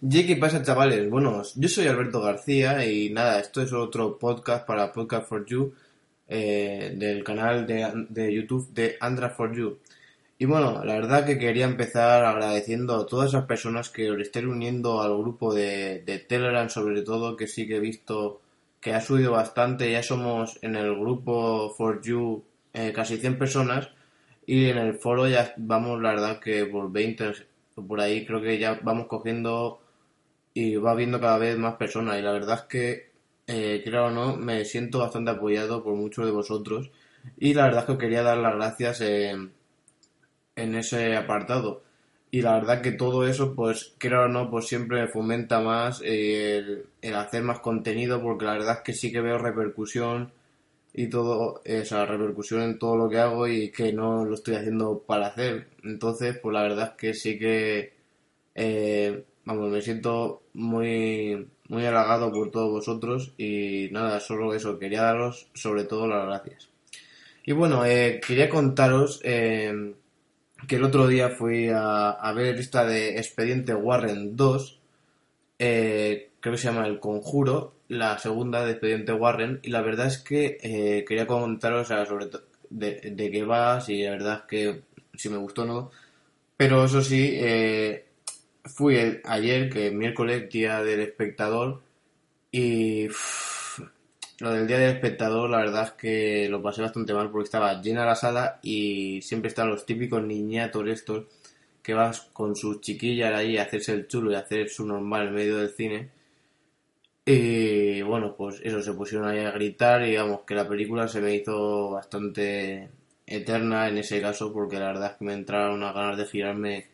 ¿Y qué pasa, chavales? Bueno, yo soy Alberto García y nada, esto es otro podcast para Podcast for You eh, del canal de, de, YouTube de Andra for You. Y bueno, la verdad que quería empezar agradeciendo a todas esas personas que os estén uniendo al grupo de, de Telegram, sobre todo, que sí que he visto que ha subido bastante. Ya somos en el grupo for You eh, casi 100 personas y en el foro ya vamos, la verdad, que por 20 por ahí creo que ya vamos cogiendo y va viendo cada vez más personas. Y la verdad es que eh, creo o no me siento bastante apoyado por muchos de vosotros. Y la verdad es que os quería dar las gracias en, en ese apartado. Y la verdad que todo eso pues creo o no pues siempre me fomenta más el, el hacer más contenido porque la verdad es que sí que veo repercusión y todo esa repercusión en todo lo que hago y que no lo estoy haciendo para hacer. Entonces, pues la verdad es que sí que, eh, vamos, me siento muy, muy halagado por todos vosotros y nada, solo eso, quería daros sobre todo las gracias. Y bueno, eh, quería contaros eh, que el otro día fui a, ver esta de Expediente Warren 2, creo que se llama El Conjuro, la segunda de Expediente Warren y la verdad es que eh, quería comentaros sobre de, de qué va, si la verdad es que si me gustó o no. Pero eso sí, eh, fui el, ayer, que miércoles, día del espectador, y lo del día del espectador, la verdad es que lo pasé bastante mal porque estaba llena la sala y siempre están los típicos niñatos estos que vas con sus chiquillas ahí a hacerse el chulo y hacer su normal en medio del cine. Y bueno, pues eso, se pusieron ahí a gritar y digamos que la película se me hizo bastante eterna en ese caso porque la verdad es que me entraron unas ganas de girarme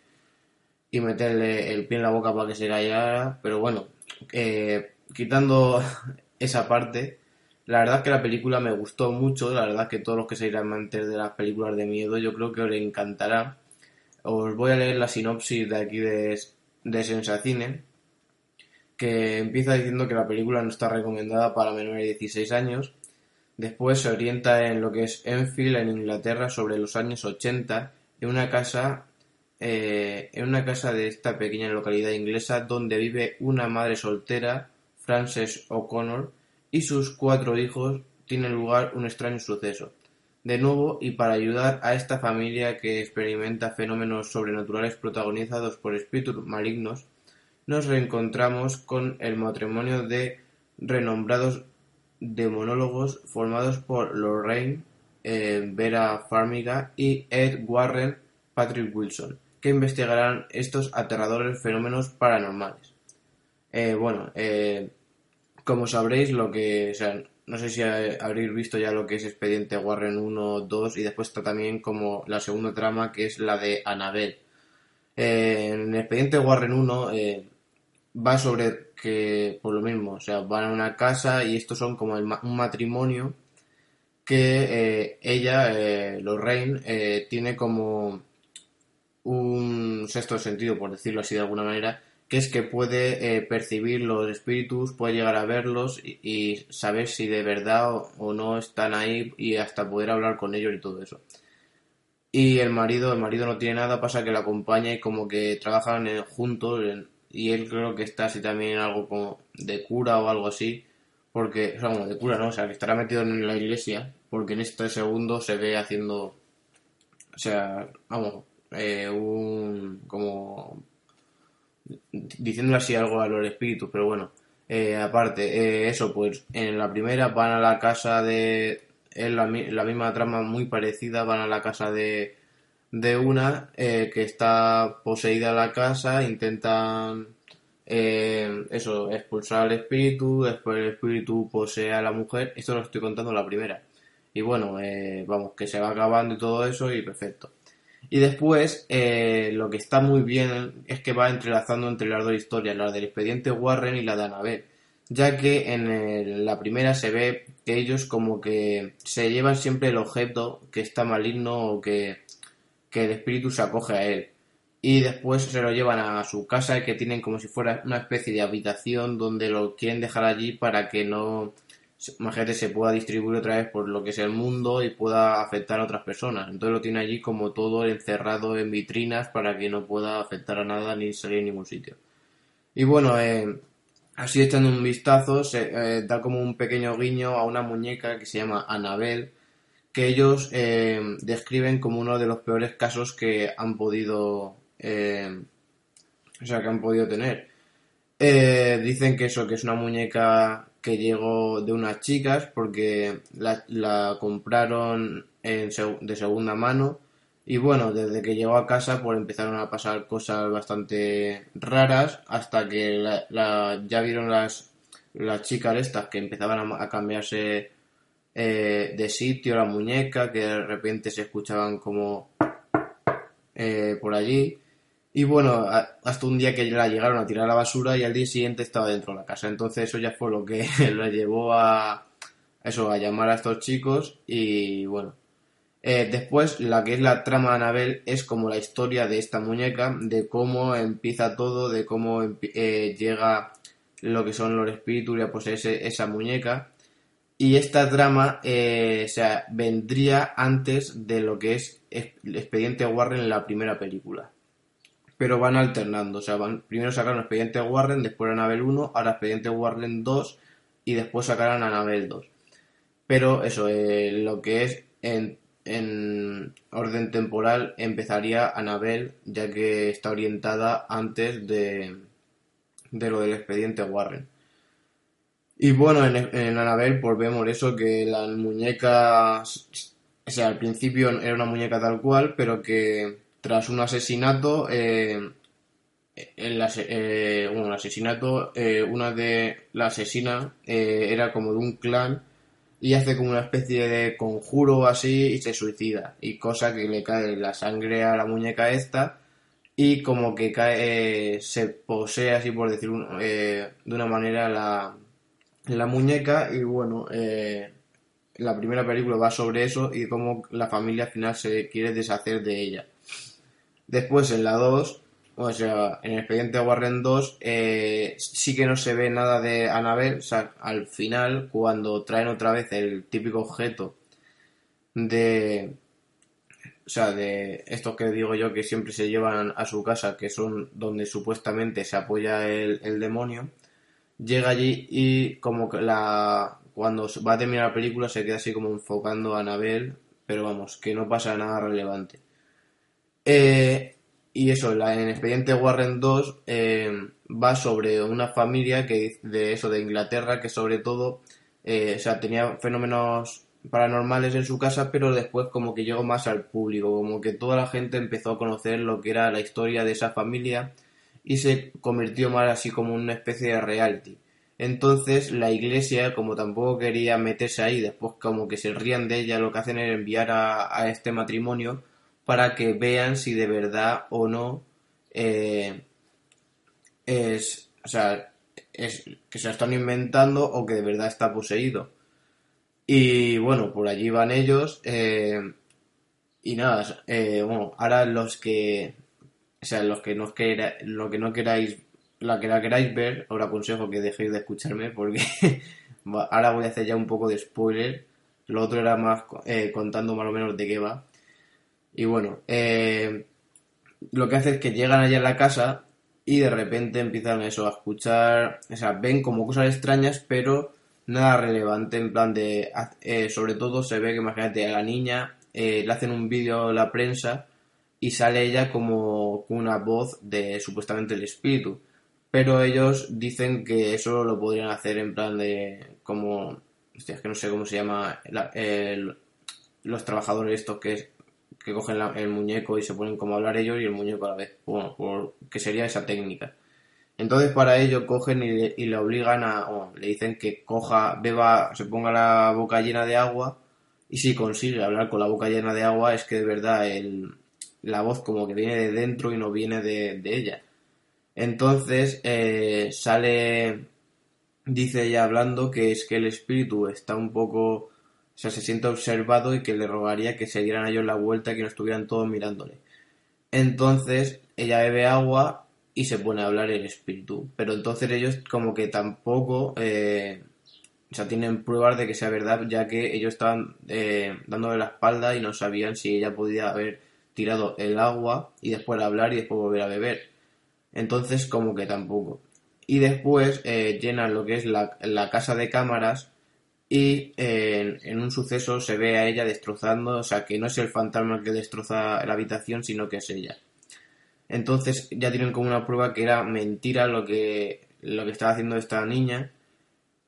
y meterle el pie en la boca para que se callara, pero bueno, eh, quitando esa parte, la verdad es que la película me gustó mucho, la verdad que todos los que seáis amantes de las películas de miedo yo creo que os encantará. Os voy a leer la sinopsis de aquí de, de Sensacine que empieza diciendo que la película no está recomendada para menores de 16 años. Después se orienta en lo que es Enfield, en Inglaterra, sobre los años 80, en una casa, eh, en una casa de esta pequeña localidad inglesa donde vive una madre soltera, Frances O'Connor, y sus cuatro hijos, tiene lugar un extraño suceso. De nuevo, y para ayudar a esta familia que experimenta fenómenos sobrenaturales protagonizados por espíritus malignos, nos reencontramos con el matrimonio de renombrados demonólogos formados por Lorraine eh, Vera Farmiga y Ed Warren Patrick Wilson, que investigarán estos aterradores fenómenos paranormales. Eh, bueno, eh, como sabréis, lo que, o sea, no sé si habréis visto ya lo que es Expediente Warren 1, 2 y después está también como la segunda trama que es la de Annabelle. en Expediente Warren 1 va sobre que, por lo mismo, o sea, van a una casa y estos son como un matrimonio que eh, ella, eh, Lorraine, eh, tiene como un sexto sentido, por decirlo así de alguna manera, que es que puede eh, percibir los espíritus, puede llegar a verlos y, saber si de verdad o, no están ahí y hasta poder hablar con ellos y todo eso. Y el marido, el marido no tiene nada, pasa que la acompaña y como que trabajan juntos en, y él creo que está así también algo como de cura o algo así, porque, o sea, como de cura, ¿no? O sea, que estará metido en la iglesia, porque en este segundo se ve haciendo, o sea, vamos, eh, un, como, diciendo así algo a los espíritus, pero bueno, eh, aparte, eh, eso, pues, en la primera van a la casa de, es la, misma trama muy parecida, van a la casa de de una que está poseída la casa, intentan eso, expulsar al espíritu, después el espíritu posee a la mujer, esto lo estoy contando la primera. Y bueno, vamos, que se va acabando y todo eso y perfecto. Y después, eh, lo que está muy bien es que va entrelazando entre las dos historias, la del expediente Warren y la de Annabelle, ya que en la primera se ve que ellos como que se llevan siempre el objeto que está maligno o que que el espíritu se acoge a él. Y después se lo llevan a su casa que tienen como si fuera una especie de habitación donde lo quieren dejar allí para que no, imagínate, se pueda distribuir otra vez por lo que es el mundo y pueda afectar a otras personas. Entonces lo tiene allí como todo encerrado en vitrinas para que no pueda afectar a nada ni salir a ningún sitio. Y bueno, eh, así echando un vistazo, se eh, da como un pequeño guiño a una muñeca que se llama Anabel, que ellos eh, describen como uno de los peores casos que han podido, o sea, que han podido tener. Dicen que eso, que es una muñeca que llegó de unas chicas porque la, compraron de segunda mano y bueno, desde que llegó a casa pues empezaron a pasar cosas bastante raras hasta que ya vieron las, las chicas estas que empezaban a, a cambiarse eh, de sitio la muñeca, que de repente se escuchaban como eh, por allí. Y bueno, hasta un día que la llegaron a tirar a la basura y al día siguiente estaba dentro de la casa. Entonces eso ya fue lo que la llevó a eso, a llamar a estos chicos y bueno. Eh, después, la que es la trama de Anabel es como la historia de esta muñeca, de cómo empieza todo, de cómo eh, llega lo que son los espíritus y a poseerse esa muñeca. Y esta trama eh, sea, vendría antes de lo que es Expediente Warren en la primera película. Pero van alternando, o sea, van, primero sacaron Expediente Warren, después Anabel 1, ahora Expediente Warren 2 y después sacarán Anabel 2. Pero eso, eh, lo que es en, en orden temporal empezaría Anabel, ya que está orientada antes de, de lo del expediente Warren. Y bueno, en, en Anabel pues vemos eso, que la muñeca, o sea, al principio era una muñeca tal cual, pero que tras un asesinato, eh, eh, asesinato, eh, una de la asesina eh, era como de un clan y hace como una especie de conjuro así y se suicida. Y cosa que le cae la sangre a la muñeca esta y como que cae, se posee así por decir de una manera la, la muñeca y bueno, la primera película va sobre eso y cómo la familia al final se quiere deshacer de ella. Después en la 2, o sea, en el expediente Warren 2, eh, sí que no se ve nada de Annabelle, o sea, al final, cuando traen otra vez el típico objeto de, o sea, de estos que digo yo que siempre se llevan a su casa, que son donde supuestamente se apoya el, demonio, llega allí y como que la cuando va a terminar la película se queda así como enfocando a Annabelle, pero vamos, que no pasa nada relevante. Eh, y eso, la, en Expediente Warren 2 eh, va sobre una familia que de eso de Inglaterra que sobre todo eh, o sea, tenía fenómenos paranormales en su casa, pero después como que llegó más al público, como que toda la gente empezó a conocer lo que era la historia de esa familia y se convirtió más así como una especie de reality. Entonces la iglesia, como tampoco quería meterse ahí, después como que se rían de ella, lo que hacen es enviar a, a este matrimonio para que vean si de verdad o no eh, es, o sea, es que se lo están inventando o que de verdad está poseído. Y bueno, por allí van ellos. eh, y nada, eh, bueno, ahora los que, o sea, los que no lo que no queráis, la que la queráis ver, os aconsejo que dejéis de escucharme porque ahora voy a hacer ya un poco de spoiler. Lo otro era más contando más o menos de qué va. Y bueno, eh, lo que hace es que llegan allá a la casa y de repente empiezan eso a escuchar, o sea, ven como cosas extrañas, pero nada relevante, en plan de, eh, sobre todo se ve que imagínate a la niña eh, le hacen un vídeo a la prensa y sale ella como una voz de supuestamente el espíritu, pero ellos dicen que eso lo podrían hacer en plan de como, hostia, es que no sé cómo se llama, los trabajadores estos que es que cogen el muñeco y se ponen como a hablar ellos y el muñeco a la vez. Bueno, por, que sería esa técnica. Entonces para ello cogen y le, obligan a, o le dicen que coja, beba, se ponga la boca llena de agua y si consigue hablar con la boca llena de agua es que de verdad el, la voz como que viene de dentro y no viene de, ella. Entonces eh, sale, dice ella hablando que es que el espíritu está un poco, sea, se siente observado y que le rogaría que se dieran a ellos la vuelta que no estuvieran todos mirándole. Entonces ella bebe agua y se pone a hablar el espíritu. Pero entonces ellos como que tampoco, eh, o sea, tienen pruebas de que sea verdad, ya que ellos estaban eh, dándole la espalda y no sabían si ella podía haber tirado el agua y después hablar y después volver a beber. Entonces como que tampoco. y después eh, llenan lo que es la casa de cámaras y en, un suceso se ve a ella destrozando, o sea que no es el fantasma que destroza la habitación, sino que es ella. Entonces ya tienen como una prueba que era mentira lo que, lo que estaba haciendo esta niña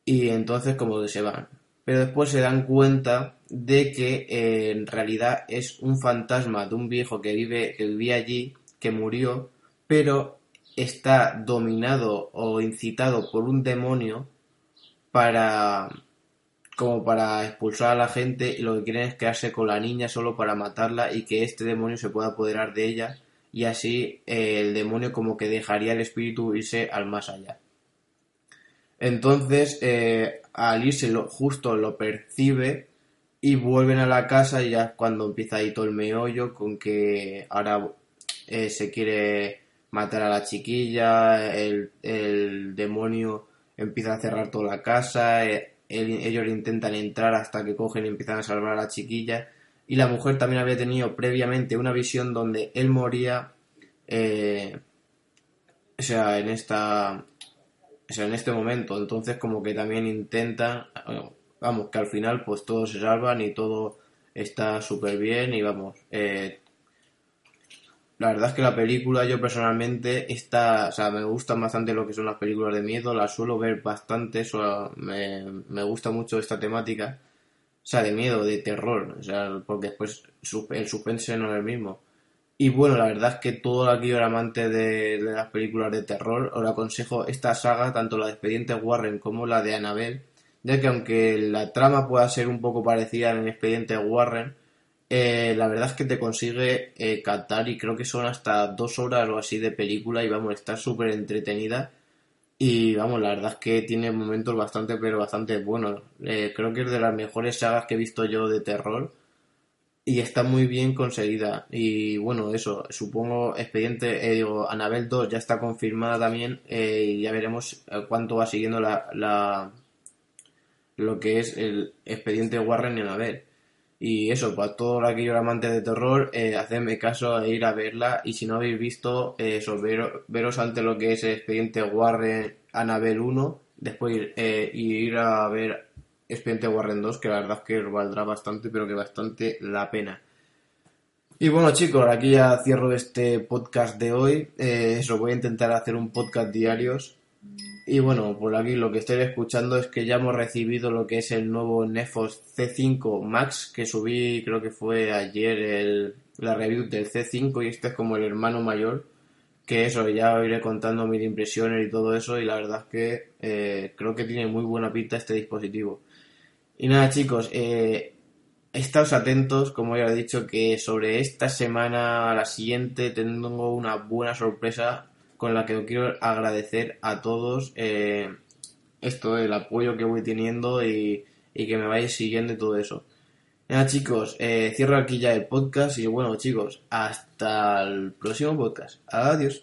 y entonces como se van. Pero después se dan cuenta de que en realidad es un fantasma de un viejo que vive que vivía allí, que murió, pero está dominado o incitado por un demonio para como para expulsar a la gente y lo que quieren es quedarse con la niña solo para matarla y que este demonio se pueda apoderar de ella y así eh, el demonio como que dejaría el espíritu irse al más allá. Entonces, eh, al irse lo, justo lo percibe y vuelven a la casa y ya cuando empieza ahí todo el meollo con que ahora eh, se quiere matar a la chiquilla, el, el demonio empieza a cerrar toda la casa, ellos intentan entrar hasta que cogen y empiezan a salvar a la chiquilla. Y la mujer también había tenido previamente una visión donde él moría, eh, o sea, en esta, o sea, en este momento. Entonces como que también intentan, vamos, que al final pues todos se salvan y todo está súper bien y vamos, eh, la verdad es que la película yo personalmente está, o sea, me gustan bastante lo que son las películas de miedo, las suelo ver bastante, me, me gusta mucho esta temática, o sea, de miedo, de terror, o sea, porque después el suspense no es el mismo. Y bueno, la verdad es que todo aquello amante de, de las películas de terror, os aconsejo esta saga, tanto la de Expediente Warren como la de Annabelle, ya que aunque la trama pueda ser un poco parecida en Expediente Warren, eh, la verdad es que te consigue eh, captar y creo que son hasta dos horas o así de película y vamos, está súper entretenida y vamos, la verdad es que tiene momentos bastante, pero bastante buenos. Eh, creo que es de las mejores sagas que he visto yo de terror y está muy bien conseguida. Y bueno, eso, supongo, expediente, digo, Anabel 2 ya está confirmada también y ya veremos cuánto va siguiendo la, la, lo que es el expediente Warren y Anabel. Y eso, para todos aquellos amantes de terror, eh, hacedme caso e ir a verla. Y si no habéis visto, eh, eso, veros ante lo que es el expediente Warren Annabelle 1, después eh, ir a ver expediente Warren 2, que la verdad es que valdrá bastante, pero que bastante la pena. Y bueno chicos, aquí ya cierro este podcast de hoy. Eh, eso, voy a intentar hacer un podcast diarios y bueno, por aquí lo que estoy escuchando es que ya hemos recibido lo que es el nuevo Nefos C5 Max, que subí creo que fue ayer el, la review del C5 y este es como el hermano mayor, que eso, ya iré contando mis impresiones y todo eso y la verdad es que eh, creo que tiene muy buena pinta este dispositivo. Y nada chicos, eh, atentos, como ya he dicho, que sobre esta semana a la siguiente tengo una buena sorpresa con la que quiero agradecer a todos eh, esto, el apoyo que voy teniendo y, que me vayáis siguiendo y todo eso. Nada chicos, eh, cierro aquí ya el podcast y bueno chicos, hasta el próximo podcast. Adiós.